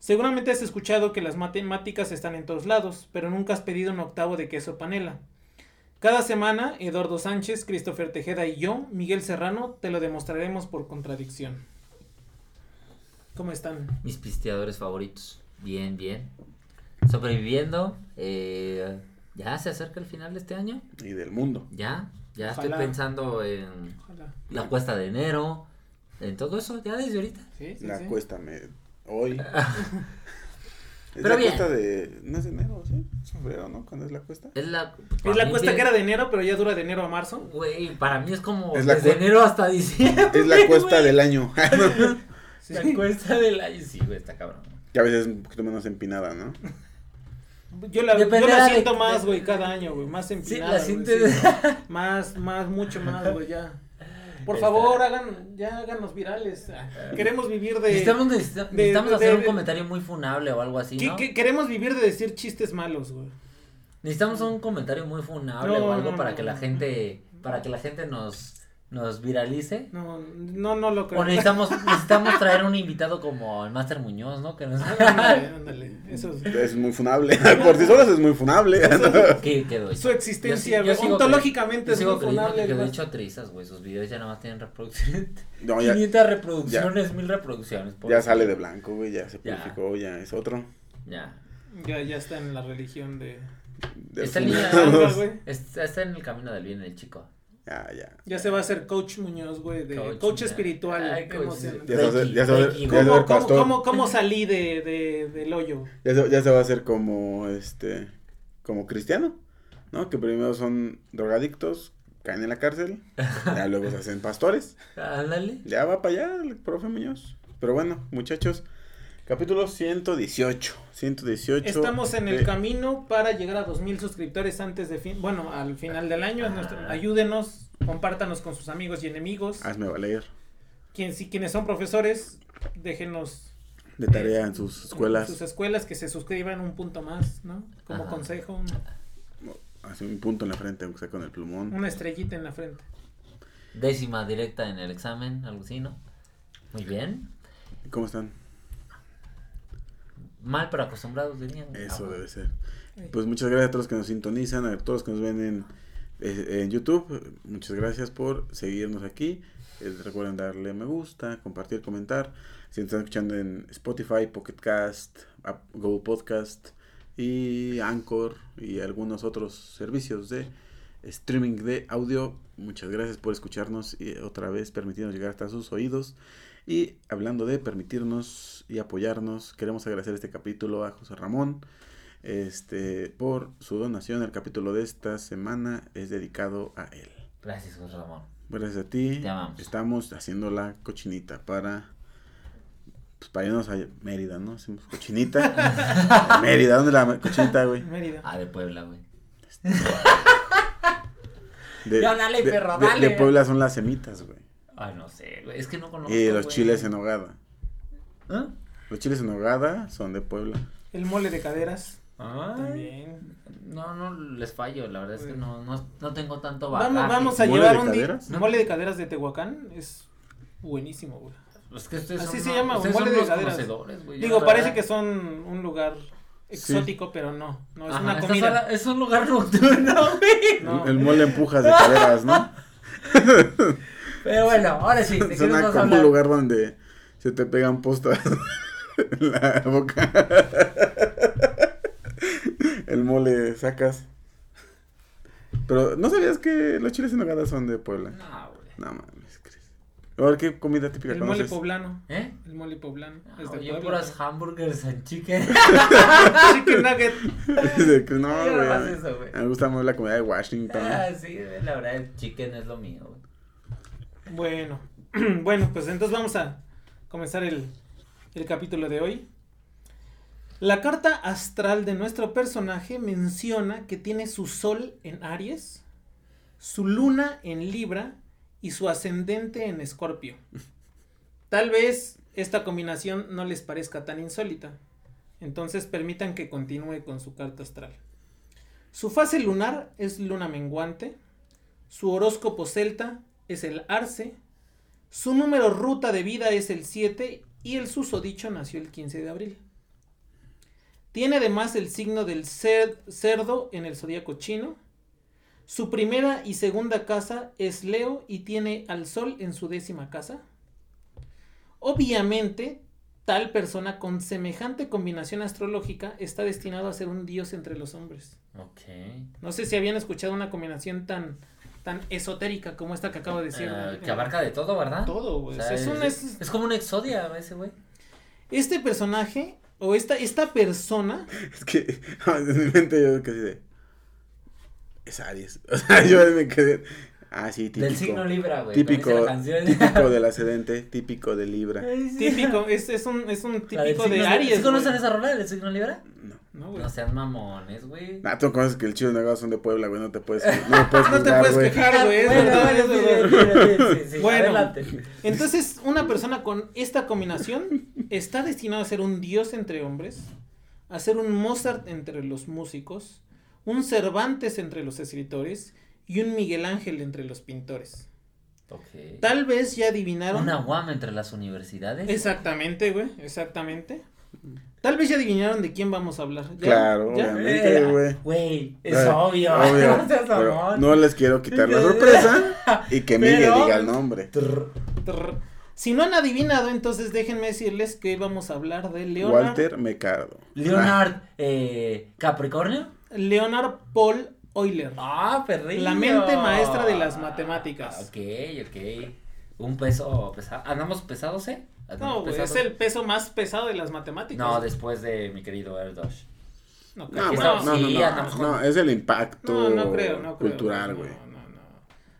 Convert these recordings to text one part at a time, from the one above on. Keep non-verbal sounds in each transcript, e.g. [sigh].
Seguramente has escuchado que las matemáticas están en todos lados, pero nunca has pedido un octavo de queso panela. Cada semana, Eduardo Sánchez, Christopher Tejeda y yo, Miguel Serrano, te lo demostraremos por contradicción. ¿Cómo están? Mis pisteadores favoritos. Bien, bien. Sobreviviendo. eh, ya se acerca el final de este año. Y del mundo. Ya. Ya Ojalá. estoy pensando en la cuesta de enero. En todo eso, ya desde ahorita. Sí, sí, La sí. cuesta me... Hoy. [laughs] Es Pero la bien. cuesta de... No es de enero, ¿sí? Es febrero, ¿no? ¿Cuándo es la cuesta? Es la, Es la cuesta que- que era de enero, pero ya dura de enero a marzo. Güey, para mí es como Es la desde enero hasta diciembre. Es la cuesta del año. [laughs] Sí. La cuesta del año. Sí, güey, está cabrón. que a veces es un poquito menos empinada, ¿no? Yo la, yo la de- siento más, güey, cada año, güey. Más Sí, empinada. la güey, sientes. sí. Más, más, mucho más, güey, ya. Por Está. favor, hagan, ya háganos virales. [laughs] Queremos vivir de... Necesitamos, necesita- de- necesitamos de- hacer de- un comentario muy funable o algo así, ¿no? que- queremos vivir de decir chistes malos, güey. Necesitamos un comentario muy funable No, o algo no, para no, que la no. gente, para que la gente nos, nos viralice. No, no, no lo creo. O necesitamos, necesitamos traer un invitado como el Master Muñoz, ¿no? Que nos... Ándale, ándale. Eso es... Es muy funable. [laughs] Por sí solos es muy funable. ¿Qué quedó? Su existencia, Yo güey. sigo Ontológicamente Yo es muy funable. que quedó güey. hecho trizas, güey. Sus videos ya nada más tienen reproducciones. No, ya, 500 reproducciones, 1000 reproducciones. ya pobrecito. sale de blanco, güey. Ya se Ya. purificó, ya es otro. Ya. Ya, ya está en la religión de... Del Está, [laughs] güey. está, está en el camino del bien el chico. Ya, ya. Ya se va a hacer coach Muñoz, güey, de Coach espiritual. Ay, coach. emocionante. Ya se va a hacer- ya se va a hacer- ¿Cómo, cómo, pastor. cómo, cómo [laughs] salí de, de, del hoyo? Ya se, ya se va a hacer como, este, como cristiano, ¿no? Que primero son drogadictos, caen en la cárcel, [laughs] ya luego se hacen pastores. Ándale. Ya va para allá el profe Muñoz. Pero bueno, muchachos, capítulo 118. 118. Estamos en el de- camino para llegar a 2000 suscriptores antes de fin, bueno, al final del año. nuestro- ayúdenos, compártanos con sus amigos y enemigos. Hazme valer. Quien, si quienes son profesores, déjenos De tarea en sus en escuelas. sus escuelas que se suscriban un punto más, ¿no? Como Ajá. consejo, un- Hace un punto en la frente, aunque sea con el plumón. una estrellita en la frente. Décima directa en el examen, algo así, ¿no? Muy bien. ¿Cómo están? Mal pero acostumbrados dirían. Eso Ah, debe ser. Pues muchas gracias a todos los que nos sintonizan, a todos los que nos ven en, eh, en YouTube. Muchas gracias por seguirnos aquí. Eh, recuerden darle me gusta, compartir, comentar. Si nos están escuchando en Spotify, Pocket Cast, Google Podcast y Anchor y algunos otros servicios de streaming de audio. Muchas gracias por escucharnos y otra vez permitirnos llegar hasta sus oídos. Y hablando de permitirnos y apoyarnos, queremos agradecer este capítulo a José Ramón este por su donación. El capítulo de esta semana es dedicado a él. Gracias, José Ramón. Gracias a ti. Te amamos. Estamos haciendo la cochinita para pues para irnos a Mérida, ¿no? Hacemos cochinita. [laughs] Mérida, ¿dónde la cochinita, güey? Mérida. Ah, de Puebla, güey. De, [laughs] Ya, dale, de- perro, de- dale. de Puebla son las semitas, güey. Ay, no sé, güey. Es que no conozco. Y los güey. chiles en hogada. ¿Ah? Los chiles en hogada son de Puebla. El mole de caderas. Ay. También. No, no les fallo, la verdad es que no, no, no tengo tanto Vamos, bagaje. vamos a ¿Mole llevar un día. caderas? Mole de caderas de Tehuacán es buenísimo, güey. Es que ustedes Así son se llama, ustedes mole son de caderas. güey, Digo, parece verdad- que son un lugar exótico, pero no. No, es Ajá, una comida. sala es un lugar [laughs] nocturno, güey. No. El, el mole empujas de caderas, ¿no? [laughs] Pero bueno, ahora sí, ¿de [laughs] Suena como un lugar donde se te pegan postas [laughs] en la boca. [laughs] El mole sacas. Pero, ¿no sabías que los chiles en nogada son de Puebla? No, güey. No mames, Cris. A ver, ¿qué comida típica El mole conoces? poblano. ¿Eh? El mole poblano. No, es de yo Puebla, puras hamburgers and chicken. Chicken nugget. No, no güey. güey. Me gusta más la comida de Washington. ah, sí, la verdad, el chicken es lo mío, güey. Bueno, [clears throat] bueno, pues entonces vamos a comenzar el, el capítulo de hoy. La carta astral de nuestro personaje menciona que tiene su sol en Aries, su luna en Libra y su ascendente en Escorpio. Tal vez esta combinación no les parezca tan insólita, entonces permitan que continúe con su carta astral. Su fase lunar es luna menguante, su horóscopo celta es el Arce, su número ruta de vida es el 7 y el susodicho nació el 15 de abril. Tiene además el signo del cer- cerdo en el zodíaco chino. Su primera y segunda casa es Leo y tiene al sol en su décima casa. Obviamente, tal persona con semejante combinación astrológica está destinado a ser un dios entre los hombres. Ok. No sé si habían escuchado una combinación tan, tan esotérica como esta que acabo de decir. Eh, que abarca de todo, ¿verdad? todo, O güey. sea, es, es, un- es- es como un exodia ese, güey. este personaje o esta, esta persona [laughs] Es que [laughs] en mi mente yo que así de. Es Aries. [laughs] O sea, yo me quedé. Ah, sí, típico. Del signo Libra, güey. Típico, típico del ascendente, típico de Libra. típico, es, es un, es un típico de. Aries. ¿Sí conocen esa rola del signo Libra? No. No, güey. No sean mamones, güey. Nah, tú conoces que el chido negado son de Puebla, güey. No te puedes. No, puedes [laughs] No te puedes [laughs] güey. quejar, güey. Es Bueno, verdad, bueno, es verdad. sí, sí, sí, sí, Bueno. adelante. Entonces, una persona con esta combinación está destinado a ser un dios entre hombres, a ser un Mozart entre los músicos, un Cervantes entre los escritores y un Miguel Ángel entre los pintores. Ok. Tal vez ya adivinaron. Una guama entre las universidades. Exactamente, güey, exactamente. Tal vez ya adivinaron de quién vamos a hablar. ¿Ya? Claro, ¿Ya? obviamente. Eh, güey. Güey, es Eh, obvio. obvio, [laughs] No seas no les quiero quitar la sorpresa [laughs] y que Miguel Pero- diga el nombre. Trrr. Trrr. Si no han adivinado, entonces déjenme decirles que hoy vamos a hablar de Leonard, Walter Mecardo. Leonard eh, Capricornio. Leonard Paul Euler. Ah, perrillo. La mente maestra de las matemáticas. Ok, ok. Un peso pesado. ¿Andamos pesados, eh? No, ¿Andamos güey, es el peso más pesado de las matemáticas. No, después de mi querido Erdosh. No, No, bueno, no, no, sí, no, andamos con- no, es el impacto no, no creo, no creo. cultural, güey. No, no, no.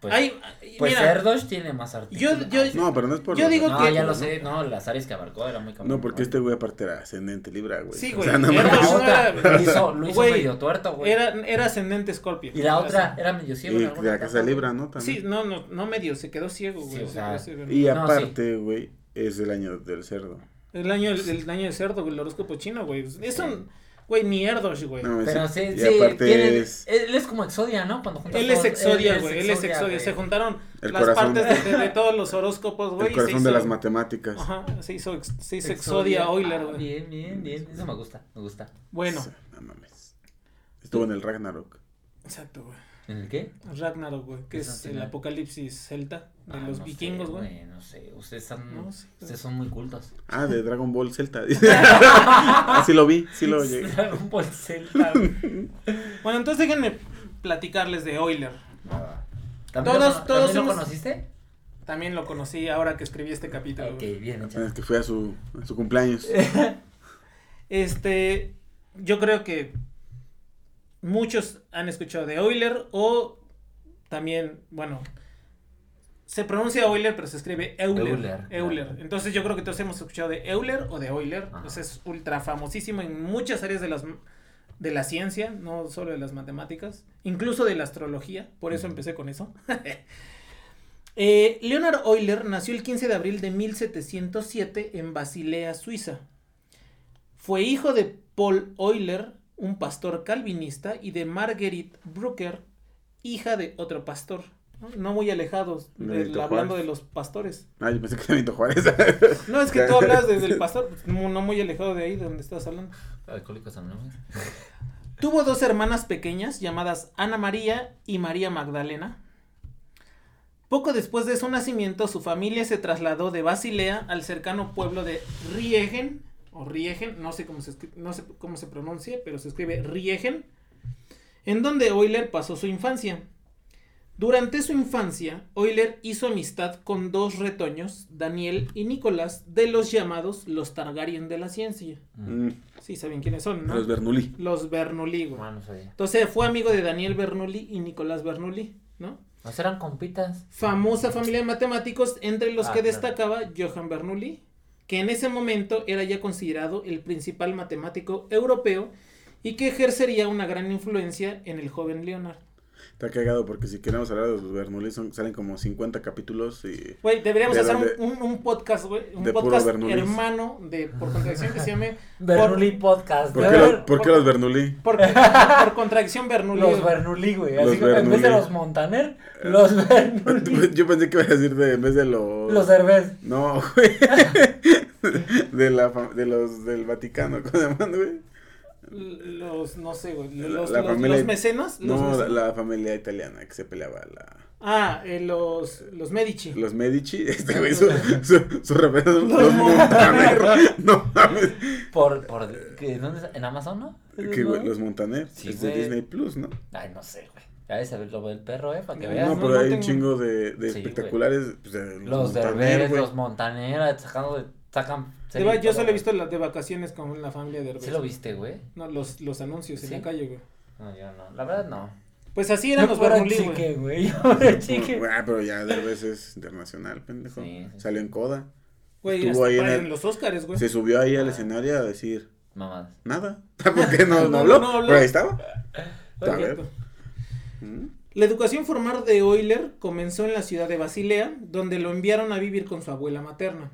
Pues, Hay- pues mira, Erdosh tiene más artículos. yo- No, pero no es por Yo digo No, que- ya lo sé, no, las áreas que abarcó era muy cabrón. No, porque este güey aparte era ascendente Libra, güey. Sí, O güey, sea, no era- era- lo hizo, lo hizo Güey, medio tuerto, güey. era, era ascendente Scorpio. Y la O otra era medio ciego. Y la casa Libra, ¿no? También. Sí, no, no, no medio, se quedó ciego, güey. Sí, o sea. Y No, aparte, güey, es el año del cerdo. El año, el año de cerdo, güey, el horóscopo chino, güey. Eso, güey, ni Erdosh, güey. No, Pero sí, sí, y sí, aparte tienen- es él es como Exodia, ¿no? Cuando juntas Él es Exodia, güey, él es Exodia. güey. Se juntaron El las corazón. partes de, de- de todos los horóscopos, güey. el y corazón se de hizo- las matemáticas. Ajá, se hizo, ex- se hizo Exodia Euler, Ah, güey. Bien, bien, bien. Eso me gusta, me gusta. Bueno, No mames. Estuvo en el Ragnarok. exacto, güey. ¿En el qué? Ragnarok, güey, que es el apocalipsis celta de Ah, los no sé, vikingos, güey. No sé, ustedes están, No, sí, ustedes son muy cultos. Ah, de Dragon Ball Zelta. [laughs] ah, sí lo vi, sí lo [laughs] llegué. Dragon Ball güey. [laughs] Bueno, entonces déjenme platicarles de Euler. ¿También, Todos- lo, todos ¿también lo hemos- conociste? También lo conocí ahora que escribí este capítulo. Ok, bien hecho. Es que fue a su, a su cumpleaños. Este, yo creo que muchos han escuchado de Euler o también, bueno, se pronuncia Euler, pero se escribe Euler. Euler. Entonces yo creo que todos hemos escuchado de Euler o de Euler. Ajá. Es ultra famosísimo en muchas áreas de las de la ciencia, no solo de las matemáticas, incluso de la astrología, por eso empecé con eso. [laughs] Eh, Leonard Euler nació el 15 de abril de 1707 en Basilea, Suiza. Fue hijo de Paul Euler, un pastor calvinista, y de Marguerite Brucker, hija de otro pastor. No, No muy alejados, del- hablando Juárez. de los pastores. Ah, yo pensé que era Benito Juárez. [laughs] No, es que tú [laughs] hablas desde el pastor, no, no muy alejado de ahí de donde estás hablando. Alcohólicos Anónimos. Tuvo dos hermanas pequeñas llamadas Ana María y María Magdalena. Poco después de su nacimiento, su familia se trasladó de Basilea al cercano pueblo de Riegen, o Riegen, no sé cómo se, no sé cómo se pronuncia, pero se escribe Riegen, en donde Euler pasó su infancia. Durante su infancia, Euler hizo amistad con dos retoños, Daniel y Nicolás, de los llamados los Targaryen de la ciencia. Mm, Sí, saben quiénes son, ¿no? Los Bernoulli. Los Bernoulli, güey. No sabía. Entonces fue amigo de Daniel Bernoulli y Nicolás Bernoulli, ¿no? ¿No serán compitas? Famosa familia de matemáticos, entre los Ah, que claro. destacaba Johann Bernoulli, que en ese momento era ya considerado el principal matemático europeo y que ejercería una gran influencia en el joven Leonard. Está cagado porque si queremos hablar de los Bernoulli son, salen como 50 capítulos y... Güey, deberíamos De hacer un, donde- un- un podcast, güey, un de podcast hermano de por contradicción que se llame [laughs] Bernoulli Podcast. ¿Por qué, los, por qué por- los Bernoulli? por, por [laughs] contradicción Bernoulli. Los güey. Bernoulli, güey. Los Así que en vez de los Montaner, los Bernoulli. [laughs] Yo pensé que iba a decir de, en vez de los... los Herbes. No, güey. De, la, de los del Vaticano, ¿cómo se llaman, güey? Los, no sé, güey, La- los, la los- familia- los mecenas. Los No, la, mecenas. la familia italiana que se peleaba, la... Ah, eh, los, los Medici. Los Medici, [laughs] este güey, su, su, su referencia Los los Montaner. [laughs] No mames. Por, por, ¿qué, ¿dónde está? ¿En Amazon, no? ¿Qué, güey? Los Montaner. Sí, es de güey. Disney Plus, ¿no? Ay, no sé, güey. Ya ves, a ver, lo del perro, eh, para que No, veas. No, no, pero no hay un tengo- chingo de, de Sí, espectaculares. pues, de Los Montaner, Derbez, güey. los Montaner, sacando de, sacan. De yo solo he visto las de vacaciones con la familia de Herbes. ¿Sí lo viste, güey? No, los, los anuncios en la calle, güey. No, yo no. La verdad, no. Pues así eran Yo los Bernoulli, güey. güey. Chique. Ah, pero ya Derbez es internacional, pendejo. Sí, sí. Salió en Coda. Güey, Estuvo ahí en para el- en los Oscars, güey. Se subió ahí al Ah. escenario a decir Mamadas. nada. [laughs] ¿Por qué [laughs] no, no, No, habló? no habló. Pero ahí estaba. A ver. Mm. La educación formal de Euler comenzó en la ciudad de Basilea, donde lo enviaron a vivir con su abuela materna.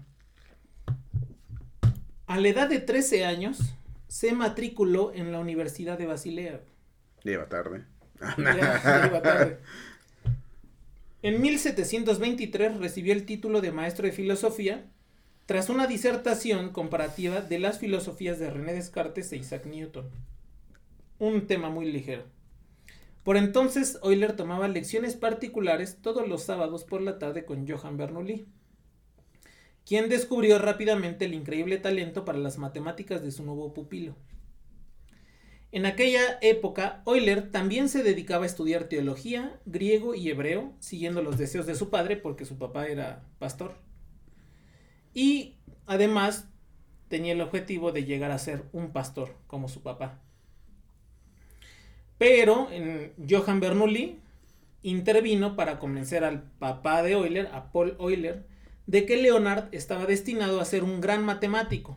A la edad de 13 años, se matriculó en la Universidad de Basilea. Lleva tarde. Iba tarde. En 1723 recibió el título de maestro de filosofía tras una disertación comparativa de las filosofías de René Descartes e Isaac Newton. Un tema muy ligero. Por entonces, Euler tomaba lecciones particulares todos los sábados por la tarde con Johann Bernoulli, quien descubrió rápidamente el increíble talento para las matemáticas de su nuevo pupilo. En aquella época, Euler también se dedicaba a estudiar teología, griego y hebreo, siguiendo los deseos de su padre porque su papá era pastor. Y además tenía el objetivo de llegar a ser un pastor como su papá. Pero Johann Bernoulli intervino para convencer al papá de Euler, a Paul Euler, de que Leonard estaba destinado a ser un gran matemático.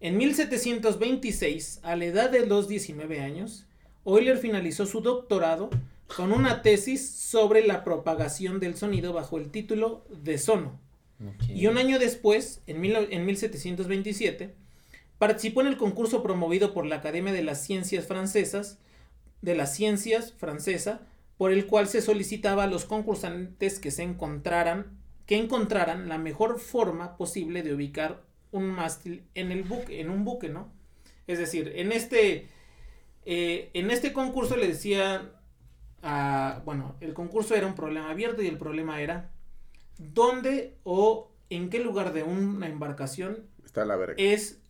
En 1726, a la edad de los 19 años, Euler finalizó su doctorado con una tesis sobre la propagación del sonido bajo el título de sono. Y un año después, en, mil- en 1727, participó en el concurso promovido por la Academia de las Ciencias Francesas, de las Ciencias Francesa, por el cual se solicitaba a los concursantes que se encontraran, que encontraran la mejor forma posible de ubicar un mástil en el buque, en un buque, ¿no? Es decir, en este, eh, en este concurso le decía, a- bueno, el concurso era un problema abierto y el problema era dónde o en qué lugar de una embarcación Está la verga. es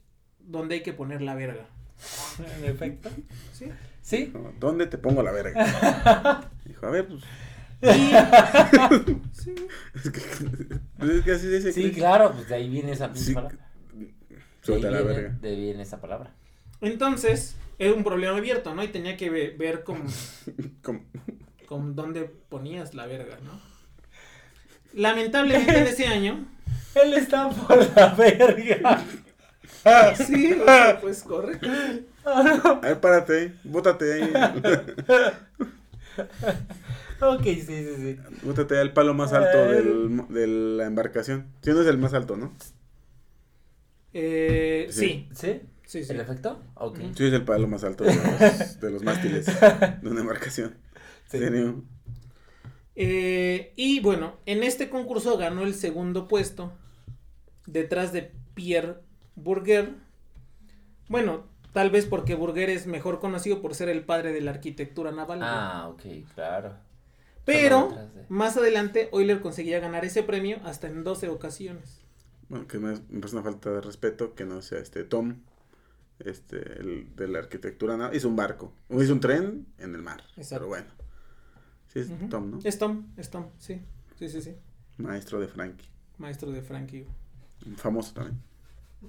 donde hay que poner la verga. [laughs] En efecto. ¿sí? ¿Sí? ¿Dónde te pongo la verga? [laughs] Dijo, a ver, pues. Y, Es que, es que así dice. Sí, claro, pues de ahí viene esa Sí, palabra. Suelta de la ahí viene, verga. De ahí viene esa palabra. entonces, era un problema abierto, ¿no? Y tenía que ve- ver con, Como- con dónde ponías la verga, ¿no? Lamentablemente en ese año, [laughs] Él está por la verga. [laughs] sí, o sea, pues correcto. A ver, párate, bótate ahí. [laughs] ok, sí, sí, sí. Bótate al palo más alto del, de la embarcación. Si no es el más alto, ¿no? Eh, sí, ¿Sí? sí, sí. ¿El efecto? Ok. Sí, es el palo más alto de los, [laughs] de los mástiles de una embarcación. Sí. Eh, y bueno, en este concurso ganó el segundo puesto detrás de Pierre Bourguer. Bueno, tal vez porque Bourguer es mejor conocido por ser el padre de la arquitectura naval. Ah, ok, claro. Pero de- más adelante Euler conseguía ganar ese premio hasta en 12 ocasiones. Bueno, que me, me parece una falta de respeto que no sea este Tom, este, el de la arquitectura, nada. Hizo un barco, o hizo un tren en el mar. Exacto. Pero bueno, Sí, es. Tom, ¿no? Es Tom, es Tom, sí. Sí, sí, sí. Maestro de Frankie. Maestro de Frankie. Famoso también.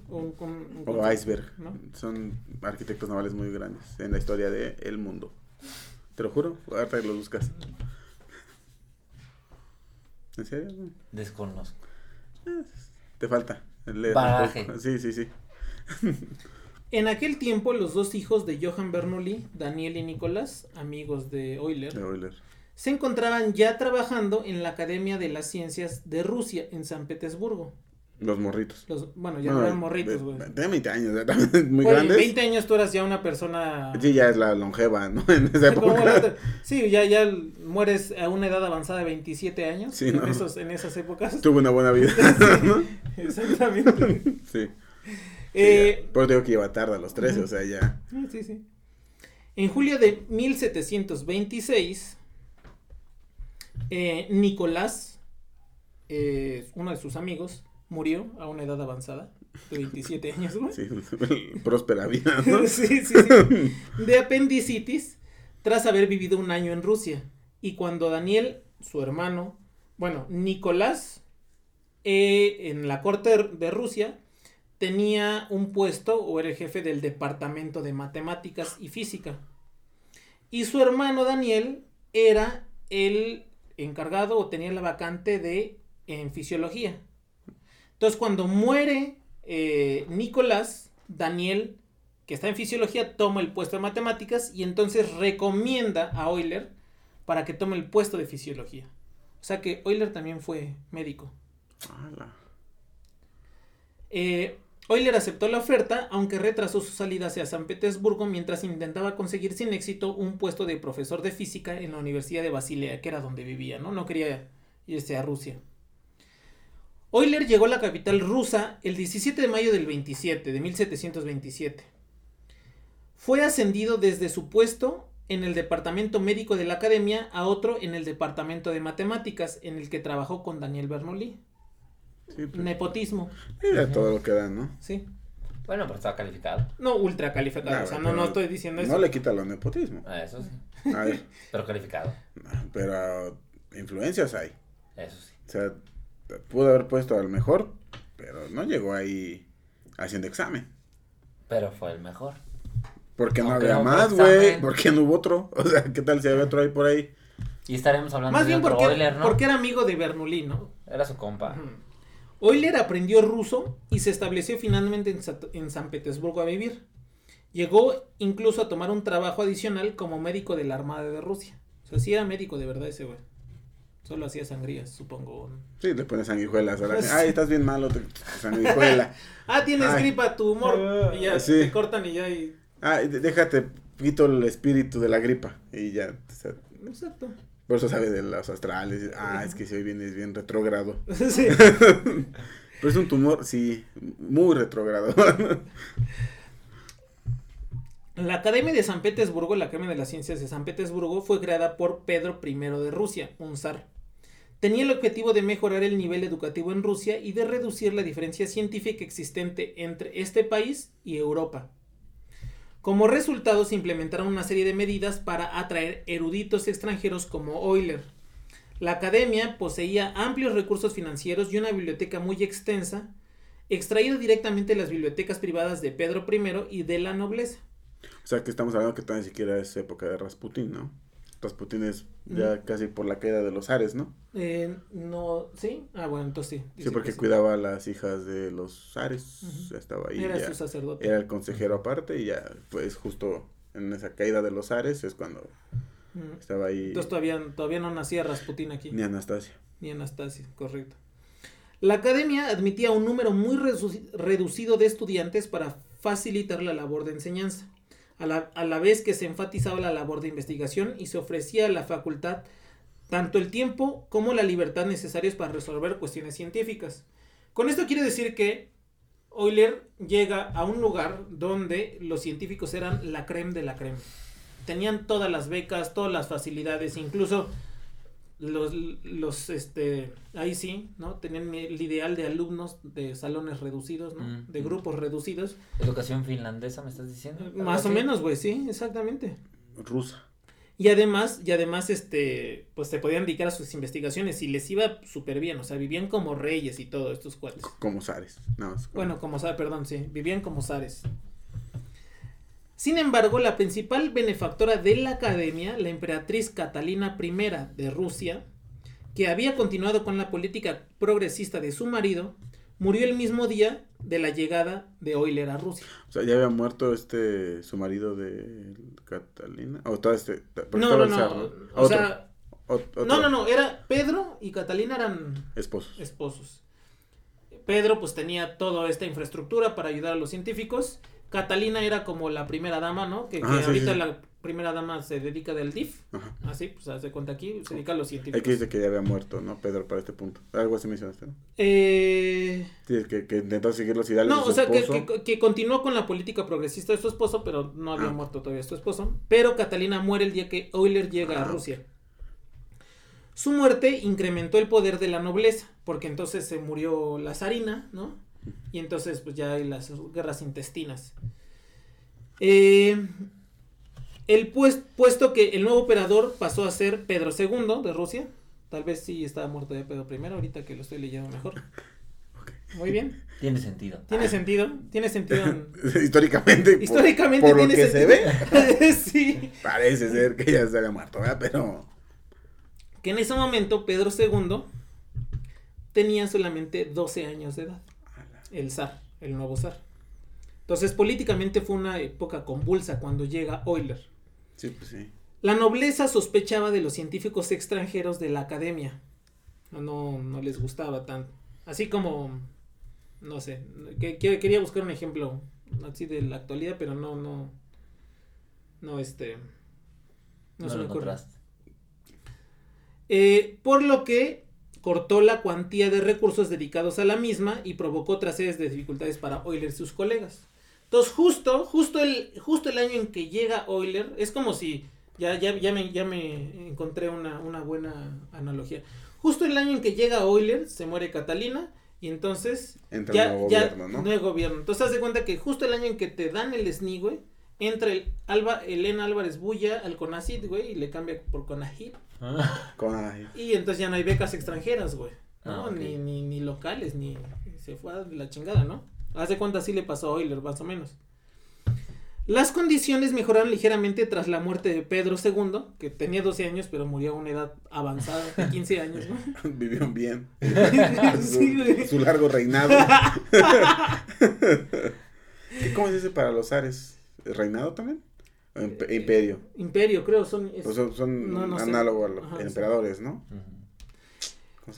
Un- un- un- O Iceberg. ¿no? Son arquitectos navales muy grandes en la historia del el mundo. Te lo juro, ahorita lo buscas. ¿En serio? Desconozco. Te falta. leer. Sí, sí, sí. [laughs] En aquel tiempo, los dos hijos de Johann Bernoulli, Daniel y Nicolás, amigos de Euler, De Euler. se encontraban ya trabajando en la Academia de las Ciencias de Rusia en San Petersburgo. Los morritos. Los, bueno, ya Bueno, no eran morritos, güey. Tienen 20 años, ya también [laughs] muy Güey, grandes. 20 años tú eras ya una persona... Sí, ya es la longeva, ¿no? [laughs] En esa época. Sí, ya, ya mueres a una edad avanzada de 27 años Sí, en, ¿no? esos, en esas épocas. [laughs] Tuvo una buena vida. ¿no? Exactamente. Sí. Eh, Pero digo que lleva tarde a los 13, Ujú. o sea, ya. Sí, sí, sí. En julio de 1726, eh, Nicolás, eh, uno de sus amigos, murió a una edad avanzada, de 27 años, güey. Sí, [laughs] próspera vida, [laughs] ¿no? sí, sí, sí. De apendicitis, tras haber vivido un año en Rusia. Y cuando Daniel, su hermano, bueno, Nicolás, eh, en la corte de Rusia, tenía un puesto o era el jefe del departamento de matemáticas y física. Y su hermano Daniel era el encargado o tenía la vacante de en fisiología. Entonces cuando muere eh, Nicolás, Daniel, que está en fisiología, toma el puesto de matemáticas y entonces recomienda a Euler para que tome el puesto de fisiología. O sea que Euler también fue médico. Eh, Euler aceptó la oferta, aunque retrasó su salida hacia San Petersburgo mientras intentaba conseguir sin éxito un puesto de profesor de física en la Universidad de Basilea, que era donde vivía, ¿no? No quería irse a Rusia. Euler llegó a la capital rusa el 17 de mayo del 27, de 1727. Fue ascendido desde su puesto en el departamento médico de la academia a otro en el departamento de matemáticas, en el que trabajó con Daniel Bernoulli. Sí, pues, Nepotismo, mira todo lo que da, ¿no? sí. Bueno, pero estaba calificado. No ultra calificado, o sea, no, no estoy diciendo eso. No le quita lo nepotismo. Ah, Eso sí. A ver, [laughs] Pero calificado. pero influencias hay. Eso sí. O sea, pudo haber puesto al mejor, pero no llegó ahí haciendo examen. Pero fue el mejor. Porque no había no fue más, güey. examen. ¿Por qué no hubo otro? [laughs] O sea, ¿qué tal si había otro ahí por ahí? Y estaremos hablando Más de bien otro porque, Euler, ¿no? porque era amigo de Bernoulli, ¿no? Era su compa. Euler aprendió ruso y se estableció finalmente en, Sa- en San Petersburgo a vivir. Llegó incluso a tomar un trabajo adicional como médico de la Armada de Rusia. O sea, sí era médico de verdad ese güey. Solo hacía sangrías, supongo. Sí, le pones sanguijuelas. [laughs] Ay, estás bien malo, te- sanguijuela. Ah, tienes Ay. gripa, tu humor. Y ya Sí. te cortan y ya. Y... D- déjate, quito el espíritu de la gripa. Y ya. Exacto. por eso sabe de los astrales. Ah, es que si hoy vienes bien retrógrado. [laughs] sí. [laughs] Pero es un tumor, sí, muy retrógrado. La Academia de San Petersburgo, la Academia de las Ciencias de San Petersburgo, fue creada por Pedro I de Rusia, un zar. Tenía el objetivo de mejorar el nivel educativo en Rusia y de reducir la diferencia científica existente entre este país y Europa. Como resultado, se implementaron una serie de medidas para atraer eruditos extranjeros como Euler. La academia poseía amplios recursos financieros y una biblioteca muy extensa, extraída directamente de las bibliotecas privadas de Pedro I y de la nobleza. o sea, que estamos hablando que ni siquiera es época de Rasputín, ¿no? Rasputín es ya casi por la caída de los Ares, ¿no? Eh, no, ¿sí? Ah, bueno, entonces sí. Sí, porque sí. cuidaba a las hijas de los Ares. Estaba ahí. Era ya. su sacerdote. Era el consejero aparte y ya, pues justo en esa caída de los Ares es cuando estaba ahí Entonces todavía, todavía no nacía Rasputín aquí. ni Anastasia. Ni Anastasia, correcto. La academia admitía un número muy reducido de estudiantes para facilitar la labor de enseñanza, a la, a la vez que se enfatizaba la labor de investigación y se ofrecía a la facultad tanto el tiempo como la libertad necesarios para resolver cuestiones científicas. Con esto quiere decir que Euler llega a un lugar donde los científicos eran la creme de la creme. Tenían todas las becas, todas las facilidades, incluso los, los este, ahí sí, ¿no? Tenían el ideal de alumnos de salones reducidos, ¿no? Mm. De grupos reducidos. Educación finlandesa, ¿me estás diciendo? ¿Algo Más o menos, güey, sí, exactamente. Rusa. Y además, y además, este, pues se podían dedicar a sus investigaciones y les iba súper bien, o sea, vivían como reyes y todo estos cuates. Como Zares. No, es como- Bueno, como zares, perdón, sí, vivían como zares. Sin embargo, la principal benefactora de la academia, la emperatriz Catalina I de Rusia, que había continuado con la política progresista de su marido, murió el mismo día de la llegada de Euler a Rusia. O sea, ya había muerto este, su marido de Catalina. O todo este. No, no, no. O Otro, sea, otro no, no, no, era Pedro y Catalina eran Esposos. esposos. Pedro pues tenía toda esta infraestructura para ayudar a los científicos. Catalina era como la primera dama, ¿no? Que, que Ah, sí, ahorita sí. la primera dama se dedica del DIF. Ajá. Así, pues hace cuenta aquí, se dedica a los científicos. que dice que ya había muerto, ¿no? Pedro, para este punto. Algo así mencionaste, ¿no? Eh, Sí, que, que intentó seguir los ideales no, de su o sea, que, esposo. que- que continuó con la política progresista de su esposo, pero no había Ah. muerto todavía su esposo. Pero Catalina muere el día que Euler llega a Ah. Rusia. Su muerte incrementó el poder de la nobleza, porque entonces se murió la zarina, ¿no? Y entonces pues ya hay las guerras intestinas. Eh, el pues- puesto que el nuevo operador pasó a ser Pedro II de Rusia. Tal vez sí estaba muerto ya Pedro I, ahorita que lo estoy leyendo mejor. Muy bien. Tiene sentido. Tiene sentido, tiene sentido. en- [laughs] Históricamente. por- Históricamente por, lo que se ve, [laughs] sí. parece ser que ya se había muerto, ¿verdad? Pero. Que en ese momento Pedro II tenía solamente 12 años de edad. El zar, el nuevo zar. Entonces políticamente fue una época convulsa cuando llega Euler. Sí, pues sí. La nobleza sospechaba de los científicos extranjeros de la academia. No, no les gustaba tanto. Así como, no sé, que, que- quería buscar un ejemplo así de la actualidad, pero no, no, no, este, no, No, se me ocurre. Eh, por lo que cortó la cuantía de recursos dedicados a la misma y provocó otras series de dificultades para Euler y sus colegas. Entonces, justo, justo el, justo el año en que llega Euler, es como si, ya, ya, ya, me, ya me encontré una, una buena analogía. Justo el año en que llega Euler, se muere Catalina, y entonces Entra ya, nuevo ya- gobierno, ¿no? nuevo gobierno. Entonces, haz de cuenta que justo el año en que te dan el SNI, güey, entra el Alba, Elena Álvarez Bulla al CONACID, güey, y le cambia por CONAGID. Con, ay, Y entonces ya no hay becas extranjeras, güey. ¿no? Ah, ok. ni, ni, ni locales, ni se fue a la chingada, ¿no? Hace cuenta así le pasó a Euler, más o menos. Las condiciones mejoraron ligeramente tras la muerte de Pedro II, que tenía 12 años, pero murió a una edad avanzada de 15 años, ¿no? [laughs] vivieron bien. [laughs] Sí, güey. su, su largo reinado. [laughs] ¿Qué- ¿Cómo se dice para los zares? ¿Reinado también? ¿O imp- Eh, imperio? Imperio, creo, son... es- O son, son no, no sé. análogos a los Ajá, sí. emperadores, ¿no?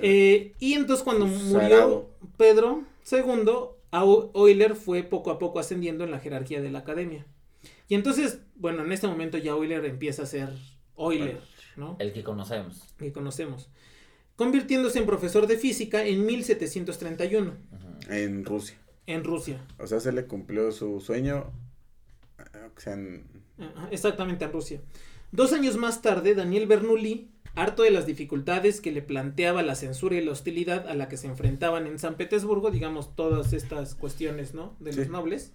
Eh, y entonces cuando murió. Pedro II, Euler fue poco a poco ascendiendo en la jerarquía de la academia. Y entonces, bueno, en este momento ya Euler empieza a ser Euler, ¿no? El que conocemos. Que conocemos. Convirtiéndose en profesor de física en 1731 Ujú. En Rusia. en Rusia. O sea, se le cumplió su sueño. O sea, en- Ajá, Exactamente, en Rusia. Dos años más tarde, Daniel Bernoulli, harto de las dificultades que le planteaba la censura y la hostilidad a la que se enfrentaban en San Petersburgo, digamos, todas estas cuestiones, ¿no? De los nobles,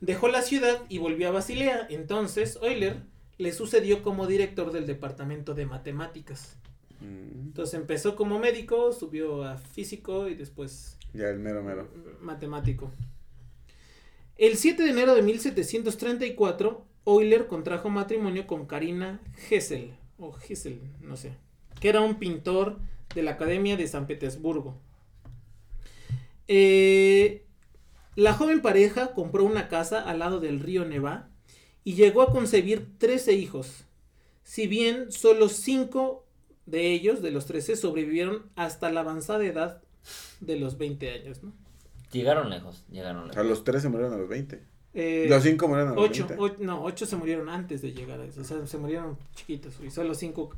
dejó la ciudad y volvió a Basilea. Entonces, Euler le sucedió como director del departamento de matemáticas. Mm, Entonces empezó como médico, subió a físico y después Ya el mero mero. matemático. El 7 de enero de 1734, Euler contrajo matrimonio con Karina Hessel, o Hessel, no sé, que era un pintor de la Academia de San Petersburgo. Eh, la joven pareja compró una casa al lado del río Neva y llegó a concebir 13 hijos. Si bien solo 5 de ellos, de los 13, sobrevivieron hasta la avanzada edad de los 20 años. Llegaron lejos, llegaron A lejos. los tres se murieron a los 20. Eh, los cinco murieron a los ocho, 20. o- no, ocho se murieron antes de llegar a eso, o sea, se murieron chiquitos, y solo cinco,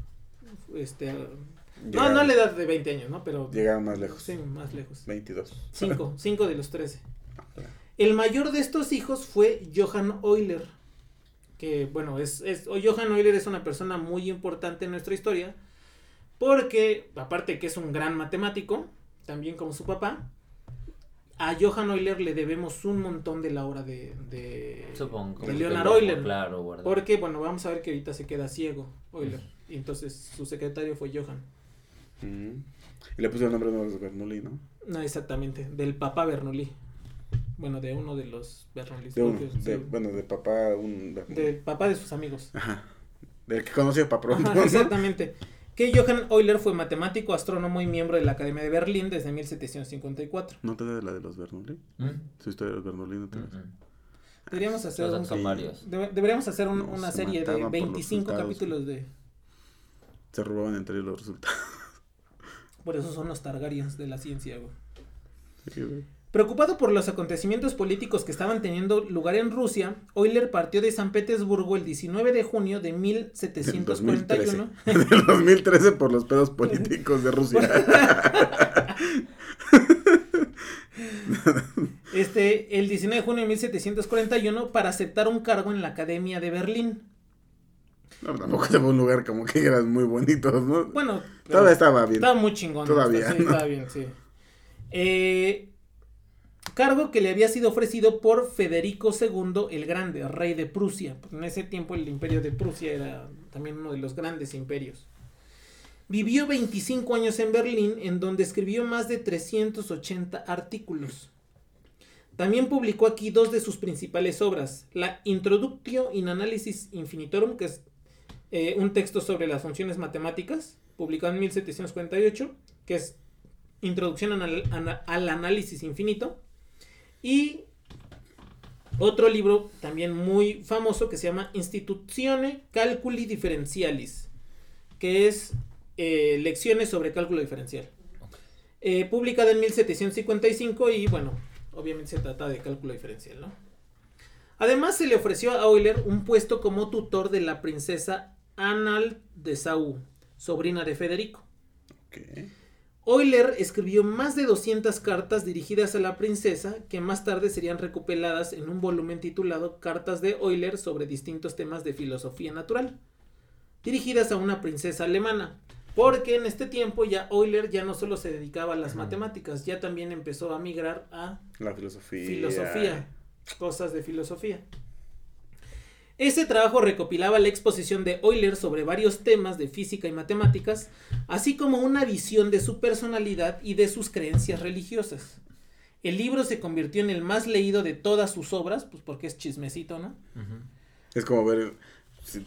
este, no, Llegaron- no a la edad de 20 años, ¿no? Pero Llegaron más lejos. sí, más lejos. 22. Cinco, [laughs] cinco de los 13. Ah, El mayor de estos hijos fue Johann Euler, que bueno, es, es o Johann Euler es una persona muy importante en nuestra historia, porque aparte que es un gran matemático, también como su papá, a Johann Euler le debemos un montón de la obra de, de, Supongo. de Leonard Euler. Claro, guardado. Porque, bueno, vamos a ver que ahorita se queda ciego Euler. Y entonces su secretario fue Johann. Ujú. Y le puso el nombre de los Bernoulli, ¿no? No, exactamente, del papá Bernoulli. Bueno, de uno de los Bernoulli. De un- propios, de- sí. Bueno, de papá, un. Del papá de sus amigos. Ajá. Del que conoció para pronto. Ajá, ¿no? Que Johann Euler fue matemático, astrónomo y miembro de la Academia de Berlín desde 1754. ¿No te da de la de los Bernoulli? ¿Mm? Su historia de los Bernoulli no te da? Mm. Deberíamos hacer, un- debe- deberíamos hacer un- No, una se serie de mataban por los 25 resultados, capítulos de... Se robaban entre ellos los resultados. Por eso son los Targaryens de la ciencia, güey. Sí, güey. Preocupado por los acontecimientos políticos que estaban teniendo lugar en Rusia, Euler partió de San Petersburgo el 19 de junio de Del 1741. 2013. [laughs] Del 2013 por los pedos políticos de Rusia. [laughs] Este, el 19 de junio de 1741 para aceptar un cargo en la Academia de Berlín. No, tampoco se fue un lugar como que eran muy bonitos, ¿no? Bueno, Todavía estaba bien. estaba muy chingón. Todavía, Sí, estaba bien, sí. Eh, cargo que le había sido ofrecido por Federico II el Grande, rey de Prusia. Porque en ese tiempo el imperio de Prusia era también uno de los grandes imperios. Vivió 25 años en Berlín, en donde escribió más de 380 artículos. También publicó aquí dos de sus principales obras, la Introductio in Analysis Infinitorum, que es eh, un texto sobre las funciones matemáticas, publicado en 1748, que es Introducción al Análisis Infinito, y otro libro también muy famoso que se llama Institutione Calculi Differentialis, que es eh, lecciones sobre cálculo diferencial. Eh, publicada en 1755 y bueno, obviamente se trata de cálculo diferencial, ¿no? Además se le ofreció a Euler un puesto como tutor de la princesa Anal de Saúl, sobrina de Federico. Ok. Euler escribió más de 200 cartas dirigidas a la princesa que más tarde serían recopiladas en un volumen titulado Cartas de Euler sobre distintos temas de filosofía natural, dirigidas a una princesa alemana. Porque en este tiempo ya Euler ya no solo se dedicaba a las matemáticas, ya también empezó a migrar a La filosofía. filosofía, cosas de filosofía. Ese trabajo recopilaba la exposición de Euler sobre varios temas de física y matemáticas, así como una visión de su personalidad y de sus creencias religiosas. El libro se convirtió en el más leído de todas sus obras, pues porque es chismecito, ¿no? Es como ver. Si,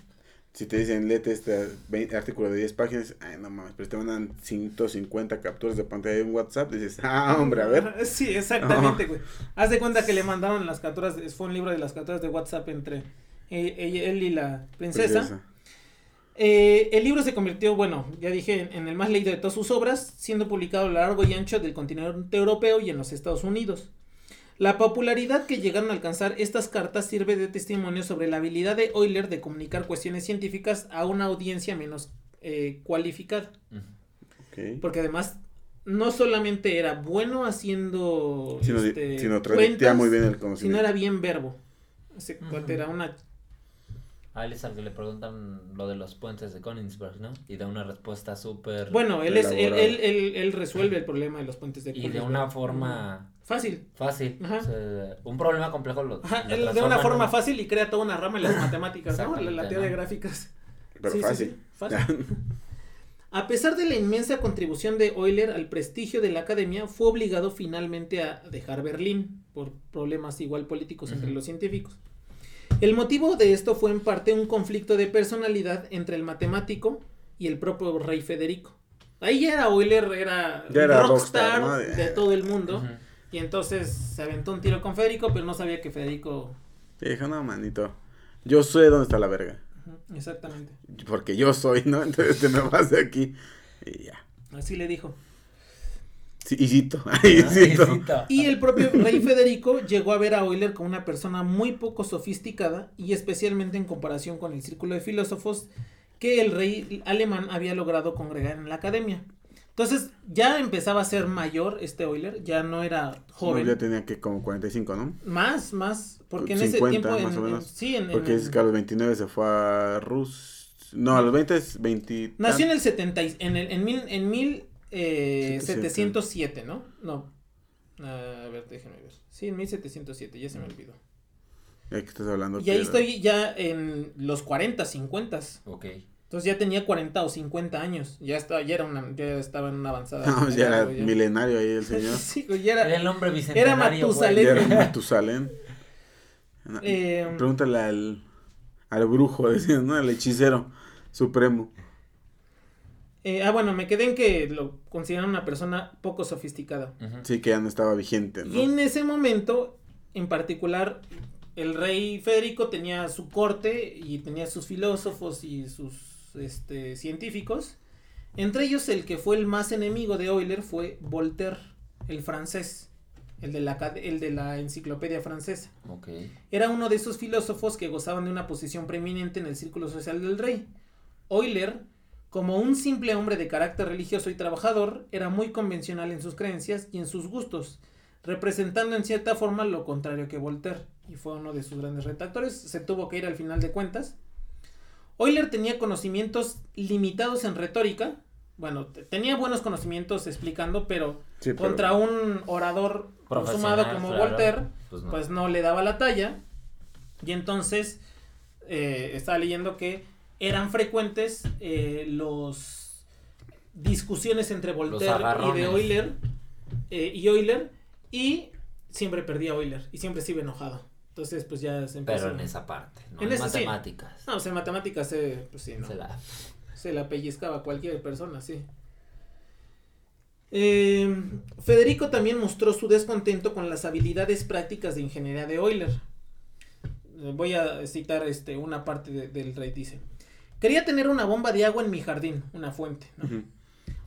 si te dicen, léete este 20 artículo de 10 páginas. Ay, no mames, pero te mandan 150 capturas de pantalla de un WhatsApp. Dices, [laughs] ah, hombre, a ver. [laughs] Sí, exactamente, güey. Haz de cuenta que le mandaron las capturas, fue un libro de las capturas de WhatsApp entre él y la princesa. Princesa. Eh, el libro se convirtió, bueno, ya dije, en el más leído de todas sus obras, siendo publicado a lo largo y ancho del continente europeo y en los Estados Unidos. La popularidad que llegaron a alcanzar estas cartas sirve de testimonio sobre la habilidad de Euler de comunicar cuestiones científicas a una audiencia menos eh, cualificada. Porque además no solamente era bueno haciendo Sino, este, sino transmitía cuentas, muy bien el sino era bien verbo. Ese Ujú. cuate era una él es al que le preguntan lo de los puentes de Königsberg, ¿no? Y da una respuesta súper... Bueno, él es él, él, él, él resuelve el problema de los puentes de Y de Königsberg. una forma fácil. fácil. Ajá. O sea, un problema complejo lo, Ajá, lo él de una forma fácil y crea toda una rama en las matemáticas, ¿no? La, la teoría de gráficas. Pero Sí, fácil. sí, fácil. [laughs] A pesar de la inmensa contribución de Euler al prestigio de la academia, fue obligado finalmente a dejar Berlín por problemas igual políticos entre los científicos. El motivo de esto fue en parte un conflicto de personalidad entre el matemático y el propio rey Federico. Ahí ya era Euler, era, Ya era rockstar, rockstar, ¿no? de todo el mundo. Y entonces se aventó un tiro con Federico, pero no sabía que Federico... Y dijo, no, manito. Yo sé dónde está la verga. Exactamente. Porque yo soy, ¿no? [laughs] Entonces te me vas de aquí. Y ya. Así le dijo. Sí. [laughs] Ah. Y el propio rey Federico llegó a ver a Euler como una persona muy poco sofisticada y especialmente en comparación con el círculo de filósofos que el rey alemán había logrado congregar en la academia. Entonces ya empezaba a ser mayor este Euler, ya no era joven. Ya tenía que como 45, ¿no? Más, más, porque en ese 50 tiempo en, más o en- menos. sí, en, Porque en- es que a los 29 se fue a Rus. No, a los 20 es 20. nació en el 70 y- en el en mil en mil eh, 700. 707, ¿no? No. A ver, déjenme ver. Sí, en 1707, ya se me olvidó. Ya que estás hablando. Y ahí era- estoy ya en los 40, 50. Ok. Entonces ya tenía 40 o 50 años. Ya estaba, ya era una, ya estaba en una avanzada. [laughs] No, ya era ya. milenario ahí el señor. [laughs] sí, ya Era era. el hombre bicentenario. güey. Matusalén. Ya era Matusalén. [laughs] Eh, Pregúntale al, al brujo, decían, ¿no? Al hechicero supremo. Eh, ah, bueno, me quedé en que lo consideran una persona poco sofisticada. Sí, que ya no estaba vigente, Y en ¿no? ese momento, en particular, el rey Federico tenía su corte y tenía sus filósofos y sus este, científicos. Entre ellos, el que fue el más enemigo de Euler fue Voltaire, el francés, el de la, el de la enciclopedia francesa. Ok. Era uno de esos filósofos que gozaban de una posición preeminente en el círculo social del rey. Euler, como un simple hombre de carácter religioso y trabajador, era muy convencional en sus creencias y en sus gustos, representando en cierta forma lo contrario que Voltaire, y fue uno de sus grandes retractores. Se tuvo que ir al final de cuentas. Euler tenía conocimientos limitados en retórica. Bueno, te- tenía buenos conocimientos explicando, pero Sí, pero- contra un orador consumado como claro. Voltaire, Pues no. pues no le daba la talla. Y entonces eh, estaba leyendo que eran frecuentes eh, los discusiones entre Voltaire y de. Euler eh, y Euler y siempre perdía Euler y siempre se iba enojado. Entonces pues ya se empezó. Pero en esa parte, no En en, esa sí. matemáticas. No, pues en matemáticas se, pues sí, no. Se la- Se la pellizcaba cualquier persona, sí. Eh, Federico también mostró su descontento con las habilidades prácticas de ingeniería de Euler. Eh, Voy a citar este, una parte de- del rey, dice. Quería tener una bomba de agua en mi jardín, una fuente.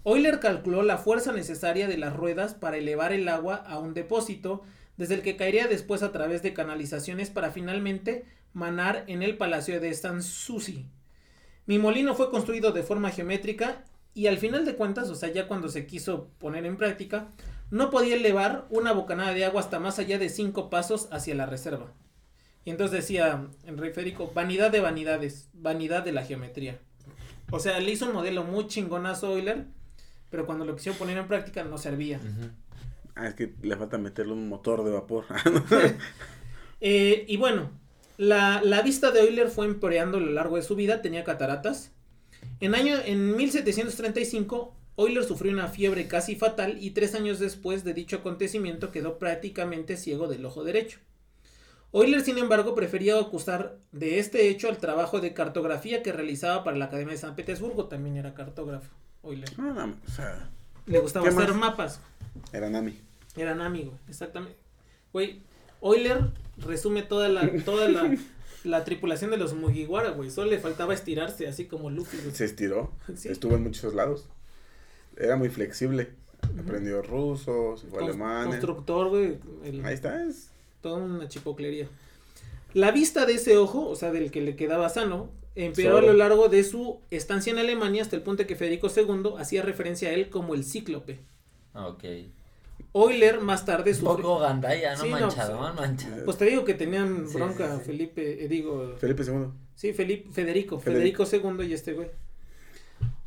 Euler calculó la fuerza necesaria de las ruedas para elevar el agua a un depósito, desde el que caería después a través de canalizaciones para finalmente manar en el palacio de Sanssouci. Mi molino fue construido de forma geométrica y al final de cuentas, o sea, ya cuando se quiso poner en práctica, no podía elevar una bocanada de agua hasta más allá de cinco pasos hacia la reserva. Y entonces decía en Rey Federico, vanidad de vanidades, vanidad de la geometría. O sea, le hizo un modelo muy chingonazo a Euler, pero cuando lo quisieron poner en práctica no servía. Ah, es que le falta meterle un motor de vapor. [laughs] Eh, y bueno, la, la vista de Euler fue empeorando a lo largo de su vida, tenía cataratas. En, año, en 1735, Euler sufrió una fiebre casi fatal y tres años después de dicho acontecimiento quedó prácticamente ciego del ojo derecho. Euler, sin embargo, prefería acusar de este hecho al trabajo de cartografía que realizaba para la Academia de San Petersburgo, también era cartógrafo, Euler. No, no, o sea, Le gustaba ¿Qué hacer más? mapas. era Nami. Eran amigos, exactamente. Güey, Euler resume toda la, toda la, [laughs] la tripulación de los Mugiwara, güey. Solo le faltaba estirarse, así como Luffy. güey. Se estiró. [laughs] Sí. Estuvo en muchos lados. Era muy flexible. Aprendió ruso, se fue Cons- alemán. Constructor, güey. el- Ahí está. Es... Toda una chipoclería. La vista de ese ojo, o sea, del que le quedaba sano, empeoró a lo largo de su estancia en Alemania hasta el punto que Federico II hacía referencia a él como el cíclope. Ok. Euler más tarde Un sufrió. poco gandalla, ¿no? Sí, no, manchadón, manchadón. Pues te digo que tenían Sí, bronca sí, sí. Felipe, eh, digo, Felipe II. Sí, Felipe, Federico, Federico. Federico II y este güey.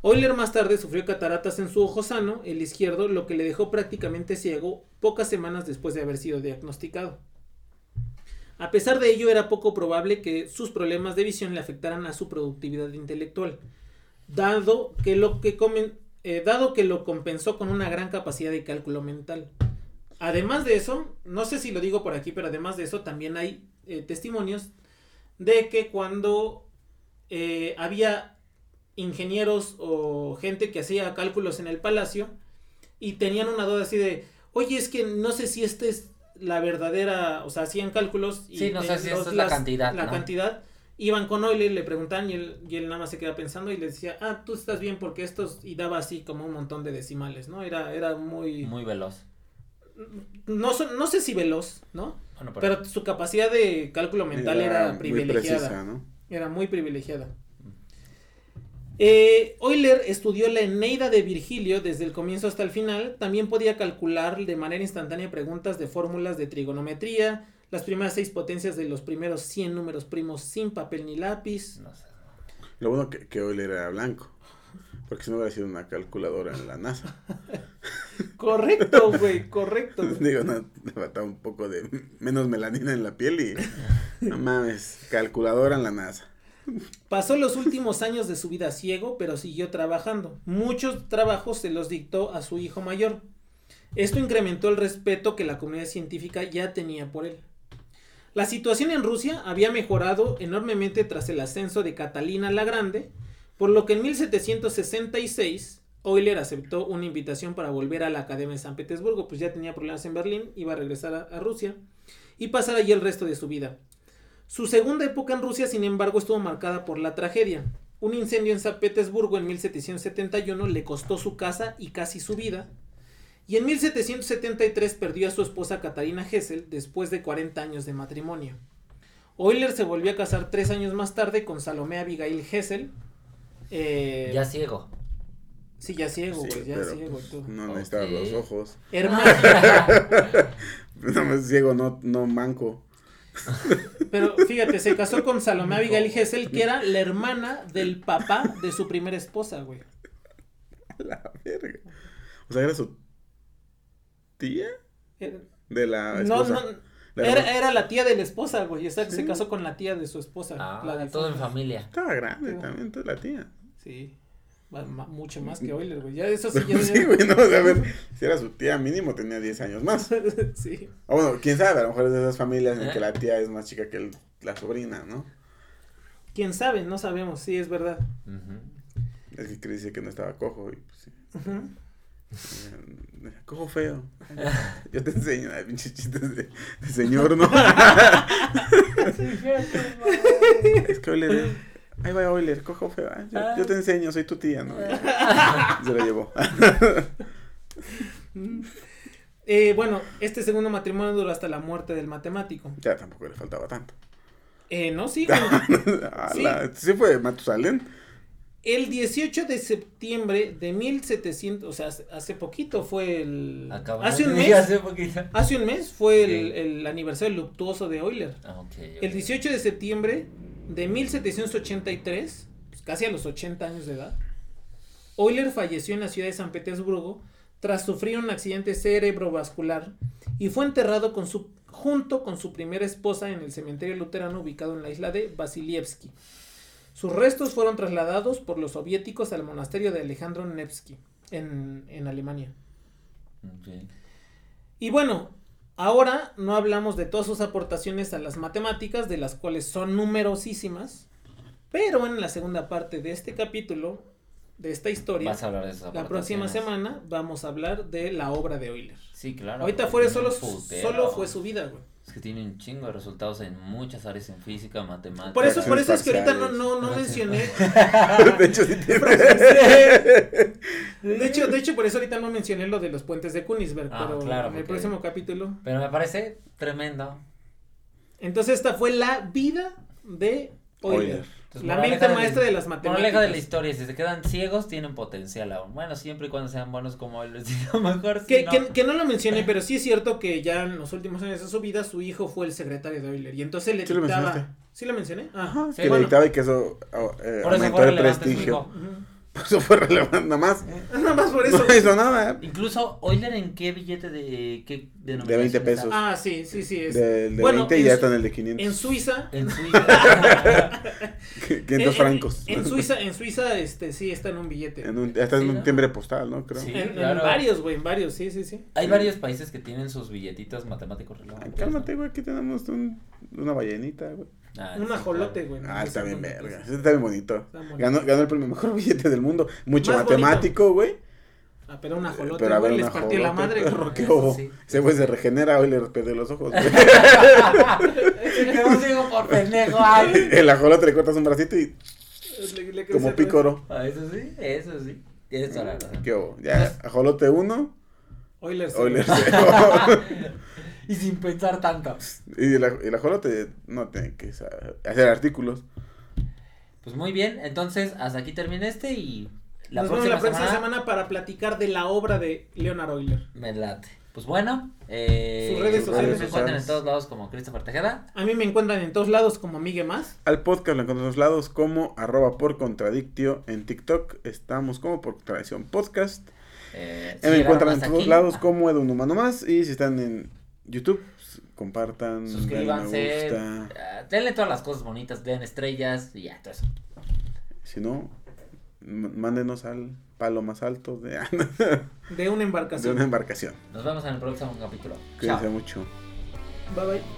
Euler más tarde sufrió cataratas en su ojo sano, el izquierdo, lo que le dejó prácticamente ciego pocas semanas después de haber sido diagnosticado. A pesar de ello, era poco probable que sus problemas de visión le afectaran a su productividad intelectual, dado que lo, que eh, compensó con una gran capacidad de cálculo mental. Además de eso, no sé si lo digo por aquí, pero además de eso también hay eh, testimonios de que cuando eh, había ingenieros o gente que hacía cálculos en el palacio y tenían una duda así de, oye, es que no sé si esta es la verdadera, o sea, hacían cálculos y Sí, no sé tenían si los- esta es la las- cantidad, La ¿no? cantidad. Iban con Euler, le preguntaban y él, y él nada más se quedaba pensando y le decía, ah, tú estás bien porque estos, y daba así como un montón de decimales, ¿no? Era, era muy, Muy veloz. no, no sé si veloz, ¿no? Bueno, pero, Pero su capacidad de cálculo mental era, muy privilegiada. precisa, ¿no? Era muy privilegiada. Eh, Euler estudió la Eneida de Virgilio desde el comienzo hasta el final. También podía calcular de manera instantánea preguntas de fórmulas de trigonometría, las primeras seis potencias de los primeros 100 números primos sin papel ni lápiz. no sé. Lo bueno que, que hoy era blanco. Porque si no hubiera sido una calculadora en la NASA. [laughs] Correcto, güey, correcto. güey. [laughs] Digo, no, le faltaba un poco de menos melanina en la piel y no mames, calculadora en la NASA. Pasó los últimos años de su vida ciego, pero siguió trabajando. Muchos trabajos se los dictó a su hijo mayor. Esto incrementó el respeto que la comunidad científica ya tenía por él. La situación en Rusia había mejorado enormemente tras el ascenso de Catalina la Grande, por lo que en 1766 Euler aceptó una invitación para volver a la Academia de San Petersburgo, pues ya tenía problemas en Berlín, iba a regresar a, a Rusia y pasar allí el resto de su vida. Su segunda época en Rusia, sin embargo, estuvo marcada por la tragedia. Un incendio en San Petersburgo en 1771 le costó su casa y casi su vida. Y en 1773 perdió a su esposa Katarina Hessel después de 40 años de matrimonio. Euler se volvió a casar tres años más tarde con Salomé Abigail Hessel. Eh, Ya ciego. Sí, ya ciego, Sí, güey, ya pero, ciego. pues, tú. no necesitaba Ok. los ojos. Hermana, [laughs] No más ciego, no, no manco. Pero fíjate, se casó con Salomé Abigail Hessel, que era la hermana del papá de su primera esposa, güey. La verga. O sea, era su tía Era- de la No, esposa. no, La era, era la tía de la esposa, güey. O sea, que se Sí. casó con la tía de su esposa. Ah, la todo en familia. Estaba grande Sí. también, toda la tía. Sí. Mucho más que Euler, güey. Ya eso sí, ya. [laughs] Sí, güey, no, o sea, a ver, si era su tía mínimo tenía 10 años más. [laughs] sí. O bueno, quién sabe, a lo mejor es de esas familias en que la tía es más chica que el- la sobrina, ¿no? Quién sabe, no sabemos. Sí, es verdad. Es que dice que no estaba cojo y pues sí. Cojo feo. [laughs] Yo te enseño, ay, pinches chistes de, de señor, ¿no? es que Euler, ahí va Euler, cojo feo. ah, Yo, yo te enseño, soy tu tía, ¿no? Se lo llevó. [laughs] Eh, bueno, este segundo matrimonio duró hasta la muerte del matemático. ya tampoco le faltaba tanto. Eh, no, sí, [laughs] güey. Ala, sí. fue Matusalén. El 18 de septiembre de 1700, o sea, hace- poquito fue el... Acaba hace un Sí, mes, [laughs] hace poquito. hace un mes fue el, Sí. el aniversario luctuoso de Euler. Ah, ok, ok. El 18 de septiembre de 1783, pues casi a los 80 años de edad, Euler falleció en la ciudad de San Petersburgo tras sufrir un accidente cerebrovascular y fue enterrado con su, junto con su primera esposa en el cementerio luterano ubicado en la isla de Vasilievsky. Sus restos fueron trasladados por los soviéticos al monasterio de Alejandro Nevsky en, en Alemania. Y bueno, ahora no hablamos de todas sus aportaciones a las matemáticas, de las cuales son numerosísimas, pero en la segunda parte de este capítulo, de esta historia, Vas a hablar de esas la próxima semana vamos a hablar de la obra de Euler. Sí, claro. Ahorita tiene solo, putero. solo fue su vida, güey. Es que tiene un chingo de resultados en muchas áreas en física, matemáticas. Por eso, por eso es que ahorita no, no, no mencioné. [laughs] de hecho, sí tiene. De hecho, de hecho, por eso ahorita no mencioné lo de los puentes de Königsberg, Ah, pero claro, en el porque- próximo capítulo. Pero me parece tremendo. Entonces, esta fue la vida de Euler. Euler. Entonces, La mente de- maestra de las matemáticas. Moraleja de la historia, si se quedan ciegos, tienen potencial aún. Bueno, siempre y cuando sean buenos como él, sino [laughs] mejor si Que, no. que, que no lo mencioné, pero sí es cierto que ya en los últimos años de su vida su hijo fue el secretario de Euler y entonces le Sí dictaba. ¿Sí lo mencioné? Ah, Ajá, Sí, que bueno. le dictaba y que eso oh, eh, Por eso aumentó fue el prestigio. ujú. [laughs] Eso fue relevante, nada más. [laughs] Nada más por eso. No hizo nada. Incluso, Euler, ¿en qué billete de qué denominación De 20 está? pesos. Ah, sí, sí, sí. Es. Del de Bueno, 20 y en ya está en el de 500. [laughs] En Suiza. En Suiza. 500 en- en- francos. En, Suiza, en Suiza, este, sí está en un billete. En un, ya está en Sí, un ¿no? timbre postal, ¿no? Creo. Sí. En- varios, güey, en varios, sí, sí, sí. Hay varios países que tienen sus billetitos matemáticos Ay, relevantes. cálmate, güey. Aquí tenemos un, una ballenita, güey. Ah, Un ajolote, güey. Ah, está bien, verga. Ese está bien bonito. Ganó, ganó el premio mejor [laughs] billete del mundo. Mucho Más matemático, güey. Ah, pero un ajolote, Pero a ver, güey, un les partió la madre, perro, qué sí. Ese güey se regenera, hoy le perdió los ojos. güey. Se quedó ciego por pendejo. Ay. [laughs] El ajolote le cortas un bracito y Le- le crece como pícoro. Ah, Eso sí, eso sí. Tienes toda la razón. ¿Qué hubo? Ya, ajolote 1, Euler, sí. Euler güey. 0. Y sin pensar tanto. y el, el ajolote no tiene que hacer artículos. Pues muy bien, entonces hasta aquí termina este y La Nos vemos la próxima próxima semana, semana para platicar de la obra de Leonard Euler. me late. Pues bueno, eh, Sus redes a mí sociales. me encuentran en todos lados como Christopher Tejeda. A mí me encuentran en todos lados como Migue Más. Al podcast lo encuentran en todos lados como arroba por contradictio en TikTok. Estamos como por tradición podcast. Eh, Y me encuentran en todos aquí, lados ah, como Edu Humano Más. Y si están en YouTube, compartan, denle me Suscríbanse, gusta. ah, denle todas las cosas bonitas, den estrellas y ya, todo eso. Si no, mándenos al palo más alto de, [laughs] De una de embarcación. una embarcación. Nos vemos en el próximo capítulo. Chao. Cuídense mucho. Bye bye.